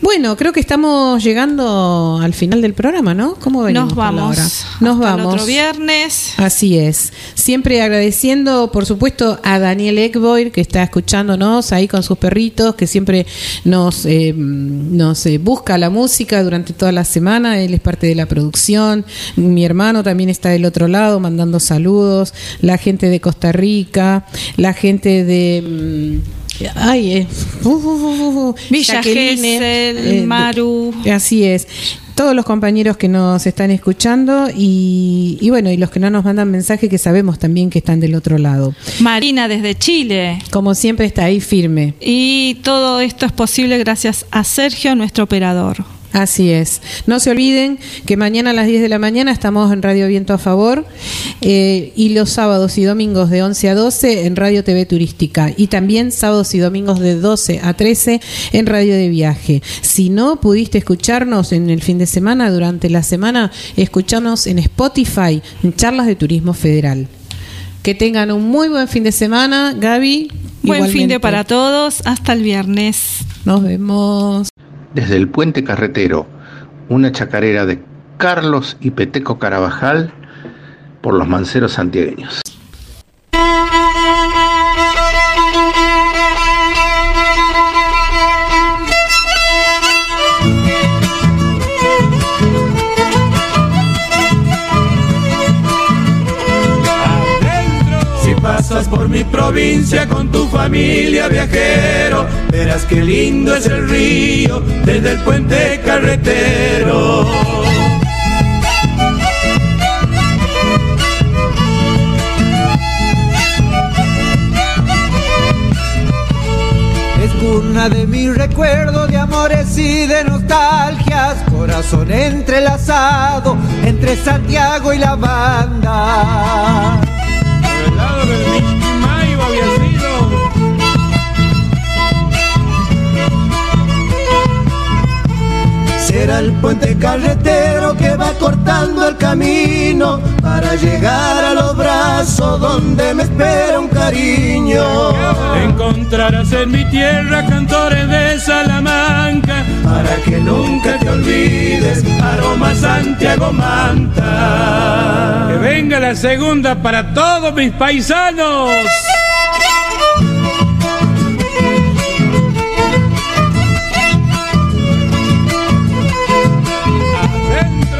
Bueno, creo que estamos llegando al final del programa, ¿no? ¿Cómo venimos Nos vamos. Nos Hasta el vamos. otro viernes. Así es. Siempre agradeciendo, por supuesto, a Daniel Ekboy, que está escuchándonos ahí con sus perritos, que siempre nos, eh, nos eh, busca la música durante toda la semana. Él es parte de la producción. Mi hermano también está del otro lado mandando saludos. La gente de Costa Rica, la gente de... Ay, eh, uh, uh, uh, uh, Villa Jacqueline, Gesell, eh, Maru. Así es. Todos los compañeros que nos están escuchando y, y bueno, y los que no nos mandan mensaje que sabemos también que están del otro lado. Marina desde Chile. Como siempre está ahí firme. Y todo esto es posible gracias a Sergio, nuestro operador. Así es. No se olviden que mañana a las 10 de la mañana estamos en Radio Viento a Favor eh, y los sábados y domingos de 11 a 12 en Radio TV Turística y también sábados y domingos de 12 a 13 en Radio de Viaje. Si no pudiste escucharnos en el fin de semana, durante la semana, escuchanos en Spotify, en Charlas de Turismo Federal. Que tengan un muy buen fin de semana, Gaby. Buen fin de para todos. Hasta el viernes. Nos vemos. Desde el puente carretero, una chacarera de Carlos y Peteco Carabajal por los manceros santiagueños. Pasas por mi provincia con tu familia viajero, verás qué lindo es el río desde el puente carretero. Es cuna de mi recuerdo de amores y de nostalgias, corazón entrelazado entre Santiago y la banda. Será el puente carretero que va cortando el camino para llegar a los brazos donde me espera un cariño. Encontrarás en mi tierra cantores de Salamanca para que nunca te olvides, aroma Santiago Manta. Que venga la segunda para todos mis paisanos.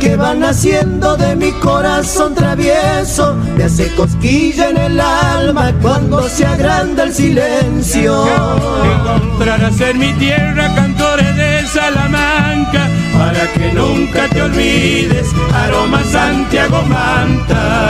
Que van haciendo de mi corazón travieso, me hace cosquilla en el alma cuando se agranda el silencio. Encontrarás en mi tierra cantores de Salamanca para que nunca te olvides, aroma Santiago Manta.